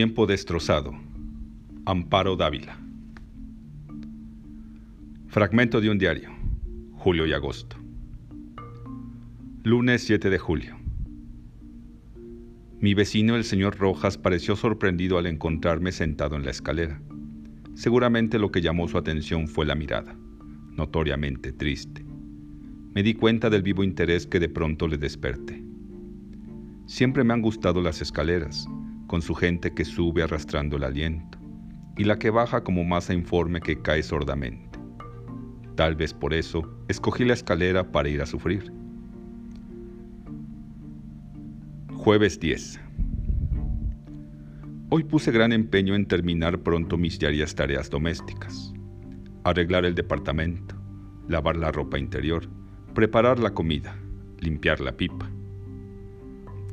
Tiempo destrozado. Amparo Dávila. Fragmento de un diario. Julio y agosto. Lunes 7 de julio. Mi vecino, el señor Rojas, pareció sorprendido al encontrarme sentado en la escalera. Seguramente lo que llamó su atención fue la mirada, notoriamente triste. Me di cuenta del vivo interés que de pronto le desperté. Siempre me han gustado las escaleras, con su gente que sube arrastrando el aliento, y la que baja como masa informe que cae sordamente. Tal vez por eso escogí la escalera para ir a sufrir. Jueves 10. Hoy puse gran empeño en terminar pronto mis diarias tareas domésticas. Arreglar el departamento, lavar la ropa interior, preparar la comida, limpiar la pipa.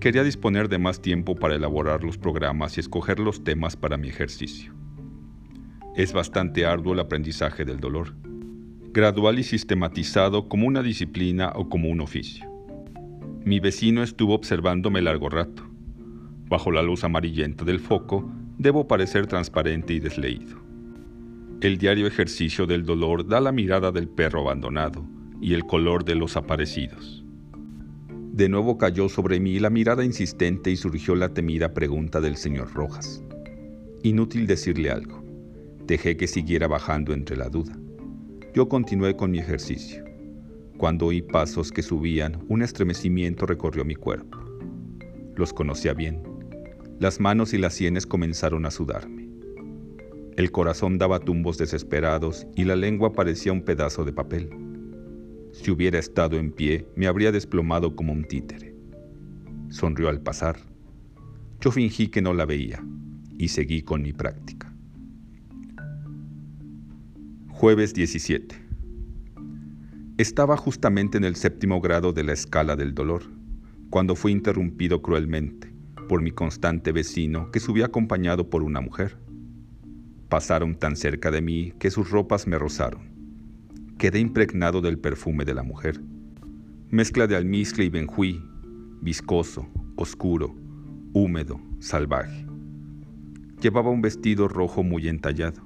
Quería disponer de más tiempo para elaborar los programas y escoger los temas para mi ejercicio. Es bastante arduo el aprendizaje del dolor, gradual y sistematizado como una disciplina o como un oficio. Mi vecino estuvo observándome largo rato. Bajo la luz amarillenta del foco, debo parecer transparente y desleído. El diario ejercicio del dolor da la mirada del perro abandonado y el color de los aparecidos. De nuevo cayó sobre mí la mirada insistente y surgió la temida pregunta del señor Rojas. Inútil decirle algo. Dejé que siguiera bajando entre la duda. Yo continué con mi ejercicio. Cuando oí pasos que subían, un estremecimiento recorrió mi cuerpo. Los conocía bien. Las manos y las sienes comenzaron a sudarme. El corazón daba tumbos desesperados y la lengua parecía un pedazo de papel. Si hubiera estado en pie, me habría desplomado como un títere. Sonrió al pasar. Yo fingí que no la veía y seguí con mi práctica. Jueves 17. Estaba justamente en el séptimo grado de la escala del dolor, cuando fui interrumpido cruelmente por mi constante vecino que subía acompañado por una mujer. Pasaron tan cerca de mí que sus ropas me rozaron quedé impregnado del perfume de la mujer. Mezcla de almizcle y benjuí, viscoso, oscuro, húmedo, salvaje. Llevaba un vestido rojo muy entallado.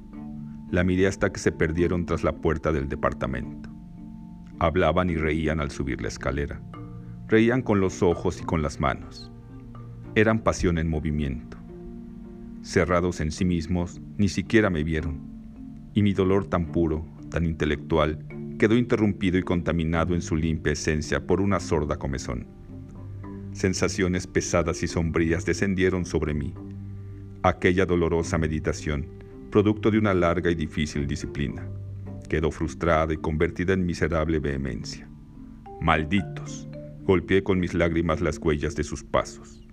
La miré hasta que se perdieron tras la puerta del departamento. Hablaban y reían al subir la escalera. Reían con los ojos y con las manos. Eran pasión en movimiento. Cerrados en sí mismos, ni siquiera me vieron. Y mi dolor tan puro, tan intelectual, quedó interrumpido y contaminado en su limpia esencia por una sorda comezón. Sensaciones pesadas y sombrías descendieron sobre mí. Aquella dolorosa meditación, producto de una larga y difícil disciplina, quedó frustrada y convertida en miserable vehemencia. Malditos, golpeé con mis lágrimas las huellas de sus pasos.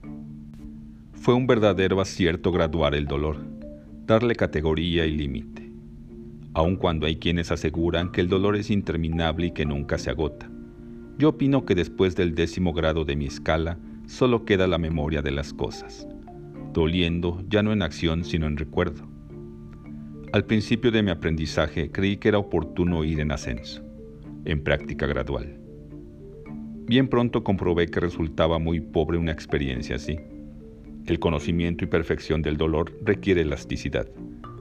Fue un verdadero acierto graduar el dolor, darle categoría y límite aun cuando hay quienes aseguran que el dolor es interminable y que nunca se agota. Yo opino que después del décimo grado de mi escala solo queda la memoria de las cosas, doliendo ya no en acción sino en recuerdo. Al principio de mi aprendizaje creí que era oportuno ir en ascenso, en práctica gradual. Bien pronto comprobé que resultaba muy pobre una experiencia así. El conocimiento y perfección del dolor requiere elasticidad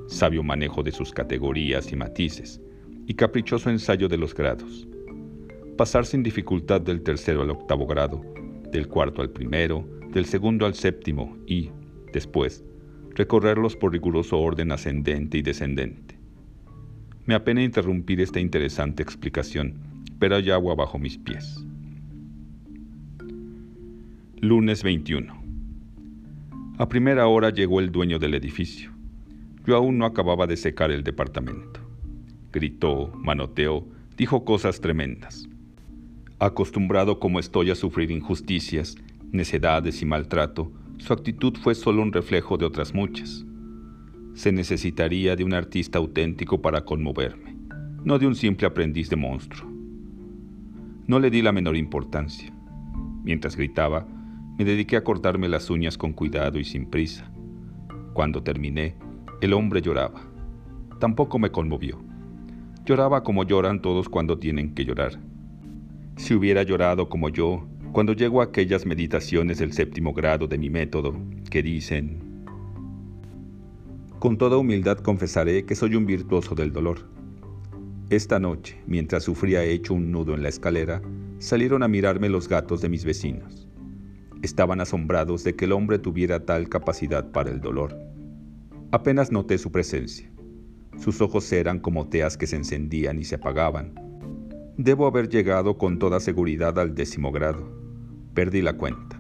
sabio manejo de sus categorías y matices, y caprichoso ensayo de los grados. Pasar sin dificultad del tercero al octavo grado, del cuarto al primero, del segundo al séptimo y, después, recorrerlos por riguroso orden ascendente y descendente. Me apena interrumpir esta interesante explicación, pero hay agua bajo mis pies. Lunes 21. A primera hora llegó el dueño del edificio. Yo aún no acababa de secar el departamento. Gritó, manoteó, dijo cosas tremendas. Acostumbrado como estoy a sufrir injusticias, necedades y maltrato, su actitud fue solo un reflejo de otras muchas. Se necesitaría de un artista auténtico para conmoverme, no de un simple aprendiz de monstruo. No le di la menor importancia. Mientras gritaba, me dediqué a cortarme las uñas con cuidado y sin prisa. Cuando terminé, el hombre lloraba. Tampoco me conmovió. Lloraba como lloran todos cuando tienen que llorar. Si hubiera llorado como yo, cuando llego a aquellas meditaciones del séptimo grado de mi método, que dicen, Con toda humildad confesaré que soy un virtuoso del dolor. Esta noche, mientras sufría hecho un nudo en la escalera, salieron a mirarme los gatos de mis vecinos. Estaban asombrados de que el hombre tuviera tal capacidad para el dolor. Apenas noté su presencia. Sus ojos eran como teas que se encendían y se apagaban. Debo haber llegado con toda seguridad al décimo grado. Perdí la cuenta,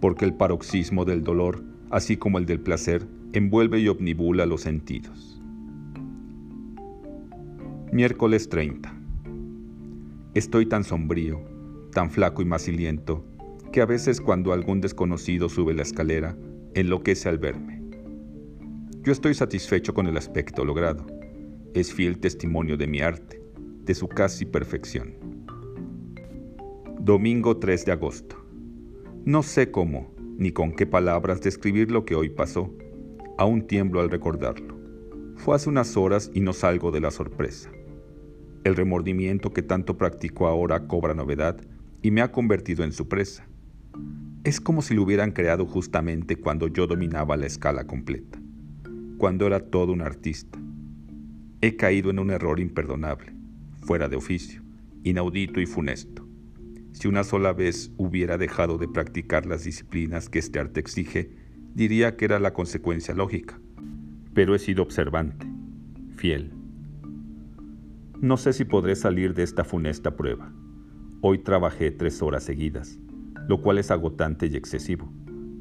porque el paroxismo del dolor, así como el del placer, envuelve y omnibula los sentidos. Miércoles 30. Estoy tan sombrío, tan flaco y maciliento, que a veces cuando algún desconocido sube la escalera, enloquece al verme. Yo estoy satisfecho con el aspecto logrado. Es fiel testimonio de mi arte, de su casi perfección. Domingo 3 de agosto. No sé cómo, ni con qué palabras describir lo que hoy pasó. Aún tiemblo al recordarlo. Fue hace unas horas y no salgo de la sorpresa. El remordimiento que tanto practico ahora cobra novedad y me ha convertido en su presa. Es como si lo hubieran creado justamente cuando yo dominaba la escala completa cuando era todo un artista. He caído en un error imperdonable, fuera de oficio, inaudito y funesto. Si una sola vez hubiera dejado de practicar las disciplinas que este arte exige, diría que era la consecuencia lógica. Pero he sido observante, fiel. No sé si podré salir de esta funesta prueba. Hoy trabajé tres horas seguidas, lo cual es agotante y excesivo,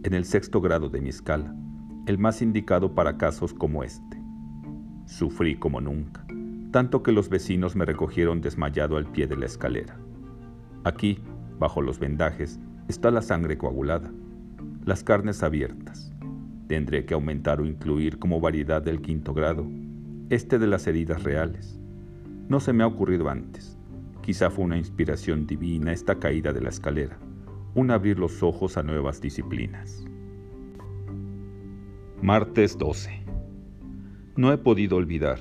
en el sexto grado de mi escala el más indicado para casos como este. Sufrí como nunca, tanto que los vecinos me recogieron desmayado al pie de la escalera. Aquí, bajo los vendajes, está la sangre coagulada, las carnes abiertas. Tendré que aumentar o incluir como variedad del quinto grado este de las heridas reales. No se me ha ocurrido antes. Quizá fue una inspiración divina esta caída de la escalera, un abrir los ojos a nuevas disciplinas. Martes 12. No he podido olvidar.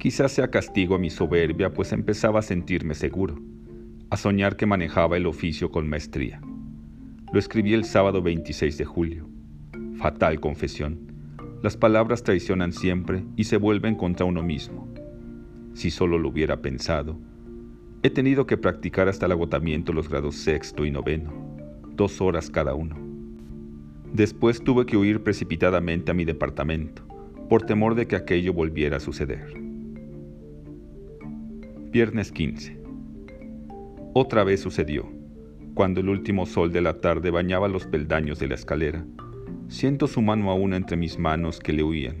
Quizás sea castigo a mi soberbia, pues empezaba a sentirme seguro, a soñar que manejaba el oficio con maestría. Lo escribí el sábado 26 de julio. Fatal confesión. Las palabras traicionan siempre y se vuelven contra uno mismo. Si solo lo hubiera pensado. He tenido que practicar hasta el agotamiento los grados sexto y noveno, dos horas cada uno. Después tuve que huir precipitadamente a mi departamento, por temor de que aquello volviera a suceder. Viernes 15. Otra vez sucedió. Cuando el último sol de la tarde bañaba los peldaños de la escalera, siento su mano aún entre mis manos que le huían,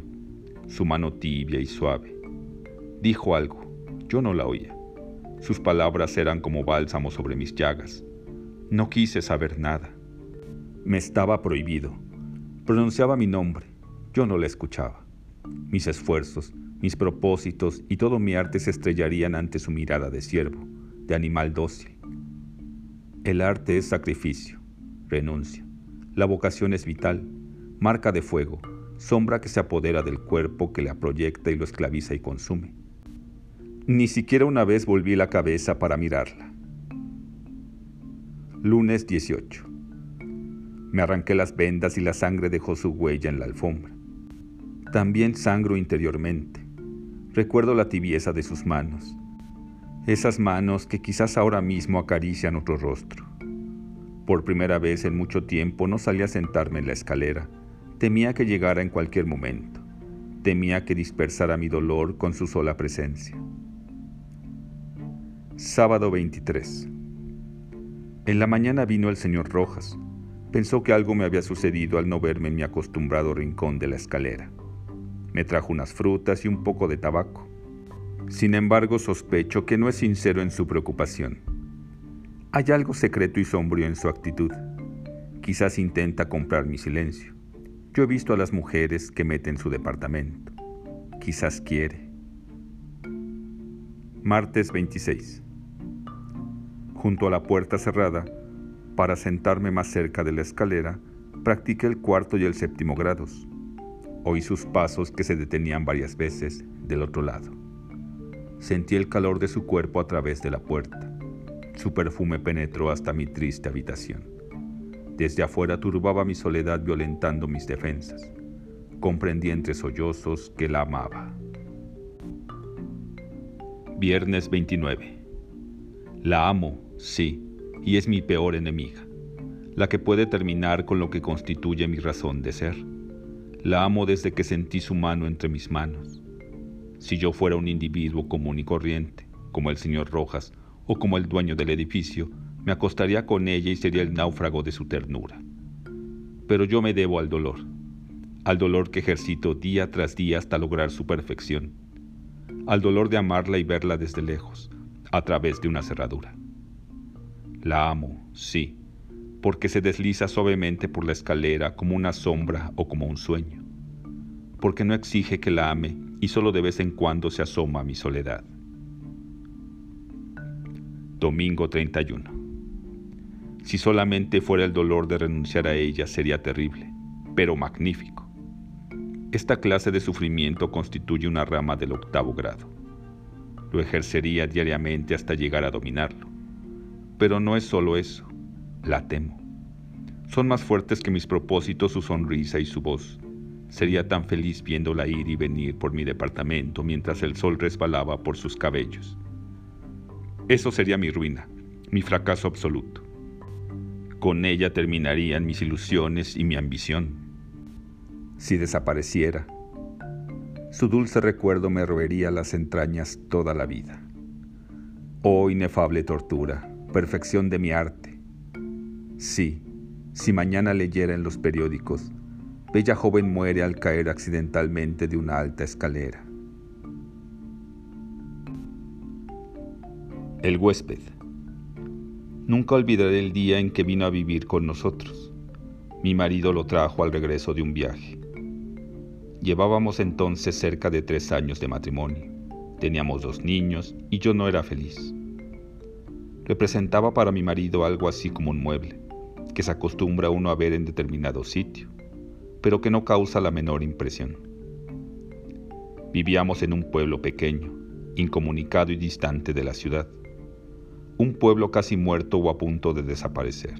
su mano tibia y suave. Dijo algo, yo no la oía. Sus palabras eran como bálsamo sobre mis llagas. No quise saber nada. Me estaba prohibido. Pronunciaba mi nombre. Yo no le escuchaba. Mis esfuerzos, mis propósitos y todo mi arte se estrellarían ante su mirada de siervo, de animal dócil. El arte es sacrificio, renuncia. La vocación es vital, marca de fuego, sombra que se apodera del cuerpo que la proyecta y lo esclaviza y consume. Ni siquiera una vez volví la cabeza para mirarla. Lunes 18. Me arranqué las vendas y la sangre dejó su huella en la alfombra. También sangro interiormente. Recuerdo la tibieza de sus manos. Esas manos que quizás ahora mismo acarician otro rostro. Por primera vez en mucho tiempo no salí a sentarme en la escalera. Temía que llegara en cualquier momento. Temía que dispersara mi dolor con su sola presencia. Sábado 23. En la mañana vino el señor Rojas, Pensó que algo me había sucedido al no verme en mi acostumbrado rincón de la escalera. Me trajo unas frutas y un poco de tabaco. Sin embargo, sospecho que no es sincero en su preocupación. Hay algo secreto y sombrío en su actitud. Quizás intenta comprar mi silencio. Yo he visto a las mujeres que meten su departamento. Quizás quiere. Martes 26. Junto a la puerta cerrada, para sentarme más cerca de la escalera, practiqué el cuarto y el séptimo grados. Oí sus pasos que se detenían varias veces del otro lado. Sentí el calor de su cuerpo a través de la puerta. Su perfume penetró hasta mi triste habitación. Desde afuera turbaba mi soledad violentando mis defensas. comprendí entre sollozos que la amaba. Viernes 29. La amo, sí, y es mi peor enemiga, la que puede terminar con lo que constituye mi razón de ser. La amo desde que sentí su mano entre mis manos. Si yo fuera un individuo común y corriente, como el señor Rojas o como el dueño del edificio, me acostaría con ella y sería el náufrago de su ternura. Pero yo me debo al dolor, al dolor que ejercito día tras día hasta lograr su perfección, al dolor de amarla y verla desde lejos, a través de una cerradura. La amo, sí, porque se desliza suavemente por la escalera como una sombra o como un sueño, porque no exige que la ame y solo de vez en cuando se asoma a mi soledad. Domingo 31. Si solamente fuera el dolor de renunciar a ella sería terrible, pero magnífico. Esta clase de sufrimiento constituye una rama del octavo grado. Lo ejercería diariamente hasta llegar a dominarlo. Pero no es solo eso, la temo. Son más fuertes que mis propósitos su sonrisa y su voz. Sería tan feliz viéndola ir y venir por mi departamento mientras el sol resbalaba por sus cabellos. Eso sería mi ruina, mi fracaso absoluto. Con ella terminarían mis ilusiones y mi ambición si desapareciera. Su dulce recuerdo me roería las entrañas toda la vida. Oh inefable tortura, perfección de mi arte. Sí, si mañana leyera en los periódicos, bella joven muere al caer accidentalmente de una alta escalera. El huésped. Nunca olvidaré el día en que vino a vivir con nosotros. Mi marido lo trajo al regreso de un viaje. Llevábamos entonces cerca de tres años de matrimonio. Teníamos dos niños y yo no era feliz. Representaba para mi marido algo así como un mueble, que se acostumbra uno a ver en determinado sitio, pero que no causa la menor impresión. Vivíamos en un pueblo pequeño, incomunicado y distante de la ciudad, un pueblo casi muerto o a punto de desaparecer.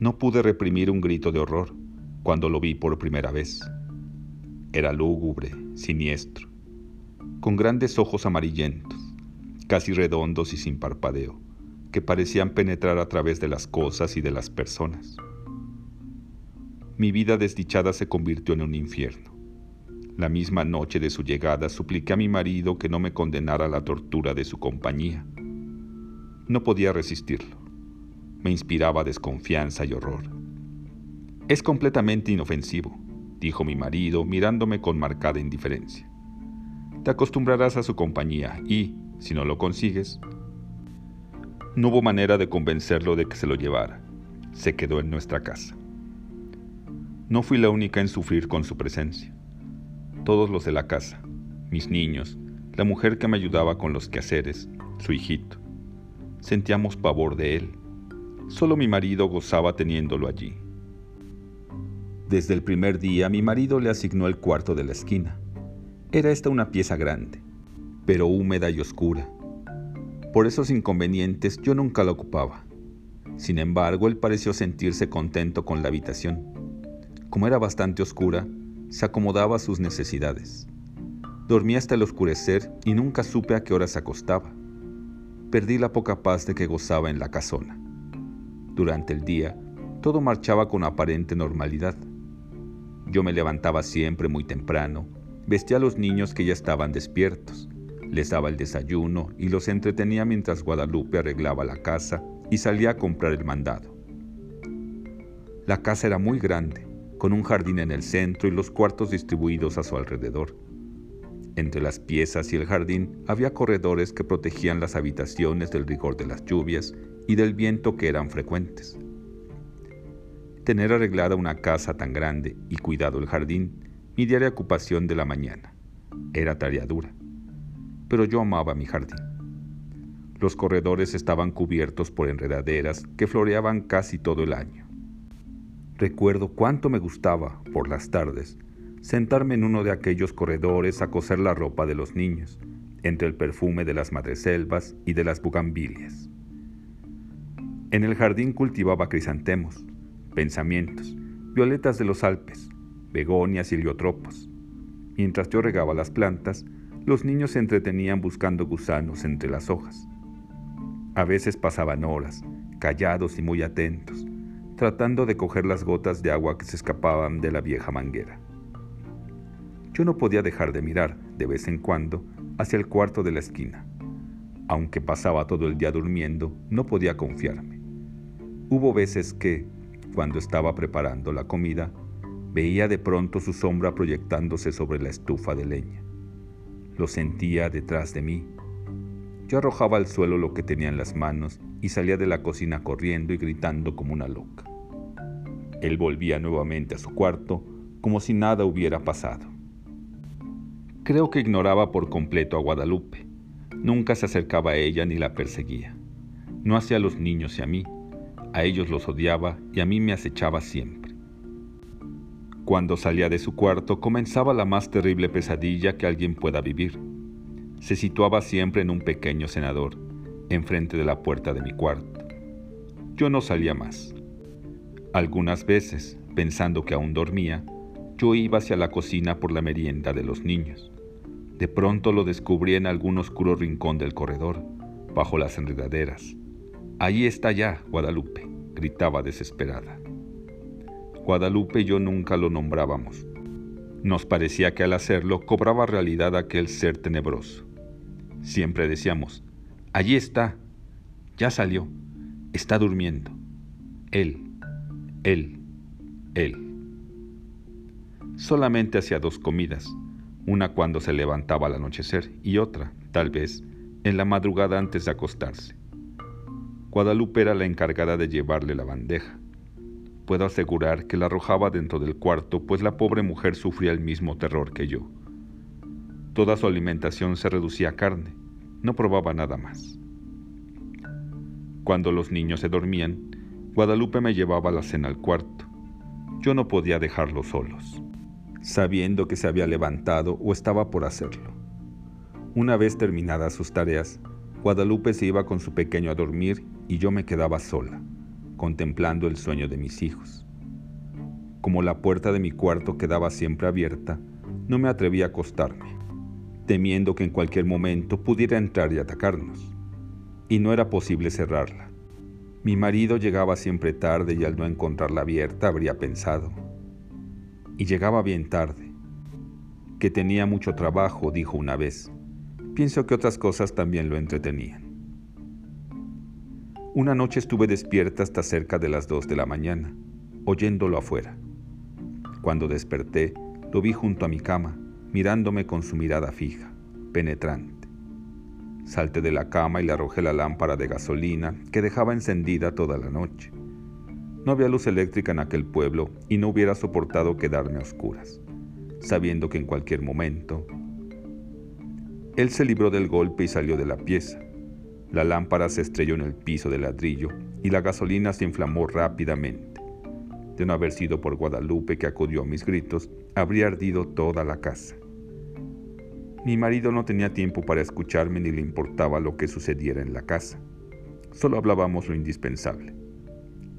No pude reprimir un grito de horror cuando lo vi por primera vez. Era lúgubre, siniestro, con grandes ojos amarillentos, casi redondos y sin parpadeo, que parecían penetrar a través de las cosas y de las personas. Mi vida desdichada se convirtió en un infierno. La misma noche de su llegada supliqué a mi marido que no me condenara a la tortura de su compañía. No podía resistirlo. Me inspiraba desconfianza y horror. Es completamente inofensivo, dijo mi marido mirándome con marcada indiferencia. Te acostumbrarás a su compañía y, si no lo consigues, no hubo manera de convencerlo de que se lo llevara. Se quedó en nuestra casa. No fui la única en sufrir con su presencia. Todos los de la casa, mis niños, la mujer que me ayudaba con los quehaceres, su hijito, sentíamos pavor de él. Solo mi marido gozaba teniéndolo allí. Desde el primer día mi marido le asignó el cuarto de la esquina. Era esta una pieza grande, pero húmeda y oscura. Por esos inconvenientes yo nunca la ocupaba. Sin embargo, él pareció sentirse contento con la habitación. Como era bastante oscura, se acomodaba a sus necesidades. Dormía hasta el oscurecer y nunca supe a qué hora se acostaba. Perdí la poca paz de que gozaba en la casona. Durante el día, todo marchaba con aparente normalidad. Yo me levantaba siempre muy temprano, vestía a los niños que ya estaban despiertos, les daba el desayuno y los entretenía mientras Guadalupe arreglaba la casa y salía a comprar el mandado. La casa era muy grande, con un jardín en el centro y los cuartos distribuidos a su alrededor. Entre las piezas y el jardín había corredores que protegían las habitaciones del rigor de las lluvias y del viento que eran frecuentes. Tener arreglada una casa tan grande y cuidado el jardín, mi diaria ocupación de la mañana. Era tarea dura. Pero yo amaba mi jardín. Los corredores estaban cubiertos por enredaderas que floreaban casi todo el año. Recuerdo cuánto me gustaba, por las tardes, sentarme en uno de aquellos corredores a coser la ropa de los niños, entre el perfume de las madreselvas y de las bugambilias. En el jardín cultivaba crisantemos, pensamientos, violetas de los Alpes, begonias y heliotropos. Mientras yo regaba las plantas, los niños se entretenían buscando gusanos entre las hojas. A veces pasaban horas, callados y muy atentos, tratando de coger las gotas de agua que se escapaban de la vieja manguera. Yo no podía dejar de mirar, de vez en cuando, hacia el cuarto de la esquina. Aunque pasaba todo el día durmiendo, no podía confiarme. Hubo veces que, cuando estaba preparando la comida, veía de pronto su sombra proyectándose sobre la estufa de leña. Lo sentía detrás de mí. Yo arrojaba al suelo lo que tenía en las manos y salía de la cocina corriendo y gritando como una loca. Él volvía nuevamente a su cuarto como si nada hubiera pasado. Creo que ignoraba por completo a Guadalupe. Nunca se acercaba a ella ni la perseguía. No hacía a los niños y a mí. A ellos los odiaba y a mí me acechaba siempre. Cuando salía de su cuarto comenzaba la más terrible pesadilla que alguien pueda vivir. Se situaba siempre en un pequeño cenador, enfrente de la puerta de mi cuarto. Yo no salía más. Algunas veces, pensando que aún dormía, yo iba hacia la cocina por la merienda de los niños. De pronto lo descubrí en algún oscuro rincón del corredor, bajo las enredaderas. Allí está ya, Guadalupe, gritaba desesperada. Guadalupe y yo nunca lo nombrábamos. Nos parecía que al hacerlo cobraba realidad aquel ser tenebroso. Siempre decíamos, allí está, ya salió, está durmiendo. Él, él, él. Solamente hacía dos comidas, una cuando se levantaba al anochecer y otra, tal vez, en la madrugada antes de acostarse. Guadalupe era la encargada de llevarle la bandeja. Puedo asegurar que la arrojaba dentro del cuarto, pues la pobre mujer sufría el mismo terror que yo. Toda su alimentación se reducía a carne, no probaba nada más. Cuando los niños se dormían, Guadalupe me llevaba la cena al cuarto. Yo no podía dejarlos solos sabiendo que se había levantado o estaba por hacerlo. Una vez terminadas sus tareas, Guadalupe se iba con su pequeño a dormir y yo me quedaba sola, contemplando el sueño de mis hijos. Como la puerta de mi cuarto quedaba siempre abierta, no me atreví a acostarme, temiendo que en cualquier momento pudiera entrar y atacarnos. Y no era posible cerrarla. Mi marido llegaba siempre tarde y al no encontrarla abierta habría pensado, y llegaba bien tarde. Que tenía mucho trabajo, dijo una vez. Pienso que otras cosas también lo entretenían. Una noche estuve despierta hasta cerca de las dos de la mañana, oyéndolo afuera. Cuando desperté, lo vi junto a mi cama, mirándome con su mirada fija, penetrante. Salté de la cama y le arrojé la lámpara de gasolina que dejaba encendida toda la noche. No había luz eléctrica en aquel pueblo y no hubiera soportado quedarme a oscuras, sabiendo que en cualquier momento... Él se libró del golpe y salió de la pieza. La lámpara se estrelló en el piso de ladrillo y la gasolina se inflamó rápidamente. De no haber sido por Guadalupe que acudió a mis gritos, habría ardido toda la casa. Mi marido no tenía tiempo para escucharme ni le importaba lo que sucediera en la casa. Solo hablábamos lo indispensable.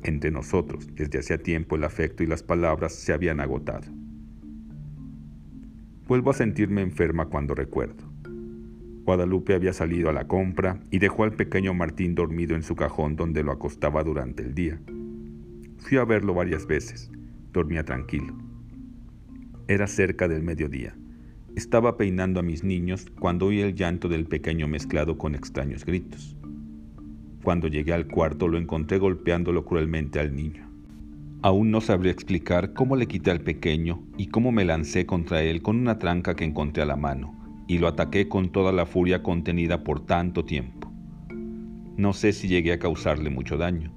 Entre nosotros, desde hacía tiempo, el afecto y las palabras se habían agotado. Vuelvo a sentirme enferma cuando recuerdo. Guadalupe había salido a la compra y dejó al pequeño Martín dormido en su cajón donde lo acostaba durante el día. Fui a verlo varias veces. Dormía tranquilo. Era cerca del mediodía. Estaba peinando a mis niños cuando oí el llanto del pequeño mezclado con extraños gritos. Cuando llegué al cuarto lo encontré golpeándolo cruelmente al niño. Aún no sabría explicar cómo le quité al pequeño y cómo me lancé contra él con una tranca que encontré a la mano y lo ataqué con toda la furia contenida por tanto tiempo. No sé si llegué a causarle mucho daño,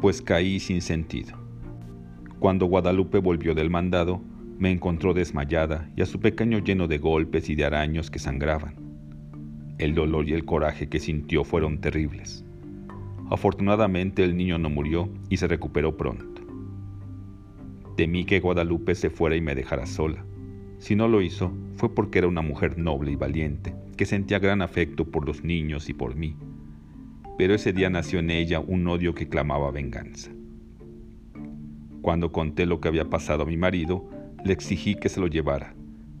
pues caí sin sentido. Cuando Guadalupe volvió del mandado, me encontró desmayada y a su pequeño lleno de golpes y de araños que sangraban. El dolor y el coraje que sintió fueron terribles. Afortunadamente el niño no murió y se recuperó pronto. Temí que Guadalupe se fuera y me dejara sola. Si no lo hizo, fue porque era una mujer noble y valiente, que sentía gran afecto por los niños y por mí. Pero ese día nació en ella un odio que clamaba venganza. Cuando conté lo que había pasado a mi marido, Le exigí que se lo llevara,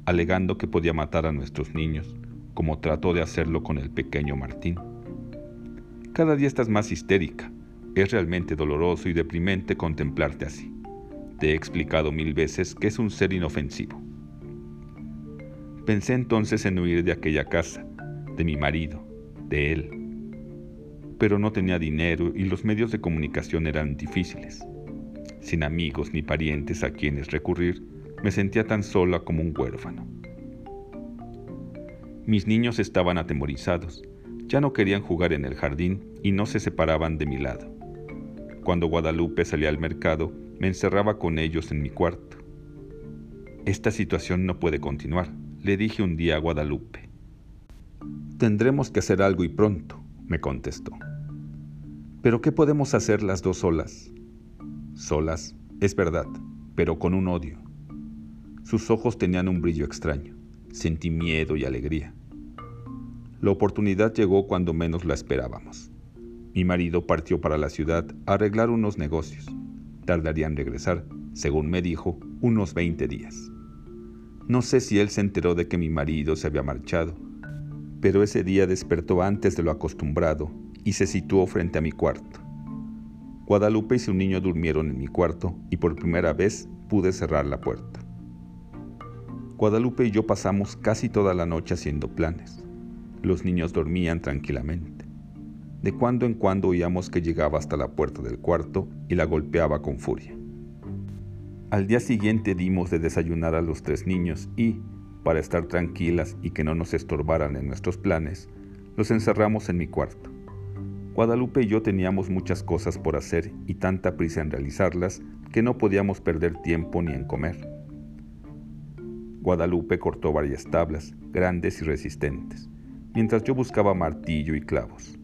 alegando que podía matar a nuestros niños, como trató de hacerlo con el pequeño Martín. Cada día estás más histérica. Es realmente doloroso y deprimente contemplarte así. Te he explicado mil veces que es un ser inofensivo. Pensé entonces en huir de aquella casa, de mi marido, de él. Pero no tenía dinero y los medios de comunicación eran difíciles. Sin amigos ni parientes a quienes recurrir, me sentía tan sola como un huérfano. Mis niños estaban atemorizados, ya no querían jugar en el jardín y no se separaban de mi lado. Cuando Guadalupe salía al mercado, me encerraba con ellos en mi cuarto. Esta situación no puede continuar, le dije un día a Guadalupe. Tendremos que hacer algo y pronto, me contestó. ¿Pero qué podemos hacer las dos solas? Solas, es verdad, pero con un odio. Sus ojos tenían un brillo extraño. Sentí miedo y alegría. La oportunidad llegó cuando menos la esperábamos. Mi marido partió para la ciudad a arreglar unos negocios. Tardaría en regresar, según me dijo, unos 20 días. No sé si él se enteró de que mi marido se había marchado, pero ese día despertó antes de lo acostumbrado y se situó frente a mi cuarto. Guadalupe y su niño durmieron en mi cuarto y por primera vez pude cerrar la puerta. Guadalupe y yo pasamos casi toda la noche haciendo planes. Los niños dormían tranquilamente. De cuando en cuando oíamos que llegaba hasta la puerta del cuarto y la golpeaba con furia. Al día siguiente dimos de desayunar a los tres niños y, para estar tranquilas y que no nos estorbaran en nuestros planes, los encerramos en mi cuarto. Guadalupe y yo teníamos muchas cosas por hacer y tanta prisa en realizarlas que no podíamos perder tiempo ni en comer. Guadalupe cortó varias tablas, grandes y resistentes mientras yo buscaba martillo y clavos.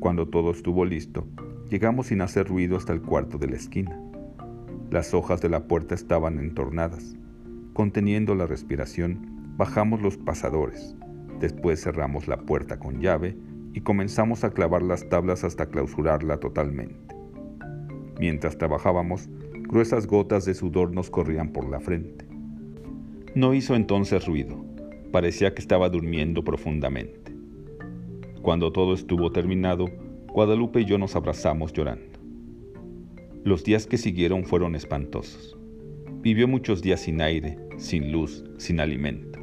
Cuando todo estuvo listo, llegamos sin hacer ruido hasta el cuarto de la esquina. Las hojas de la puerta estaban entornadas. Conteniendo la respiración, bajamos los pasadores. Después cerramos la puerta con llave y comenzamos a clavar las tablas hasta clausurarla totalmente. Mientras trabajábamos, gruesas gotas de sudor nos corrían por la frente. No hizo entonces ruido. Parecía que estaba durmiendo profundamente. Cuando todo estuvo terminado, Guadalupe y yo nos abrazamos llorando. Los días que siguieron fueron espantosos. Vivió muchos días sin aire, sin luz, sin alimento.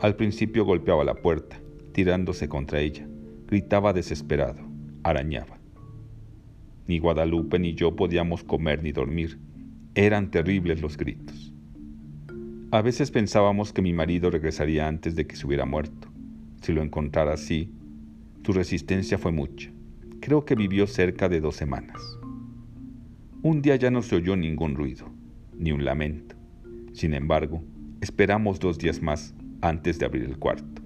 Al principio golpeaba la puerta, tirándose contra ella. Gritaba desesperado, arañaba. Ni Guadalupe ni yo podíamos comer ni dormir. Eran terribles los gritos. A veces pensábamos que mi marido regresaría antes de que se hubiera muerto. Si lo encontrara así, su resistencia fue mucha. Creo que vivió cerca de dos semanas. Un día ya no se oyó ningún ruido, ni un lamento. Sin embargo, esperamos dos días más antes de abrir el cuarto.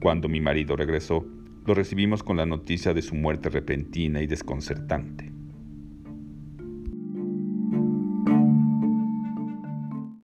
Cuando mi marido regresó, lo recibimos con la noticia de su muerte repentina y desconcertante.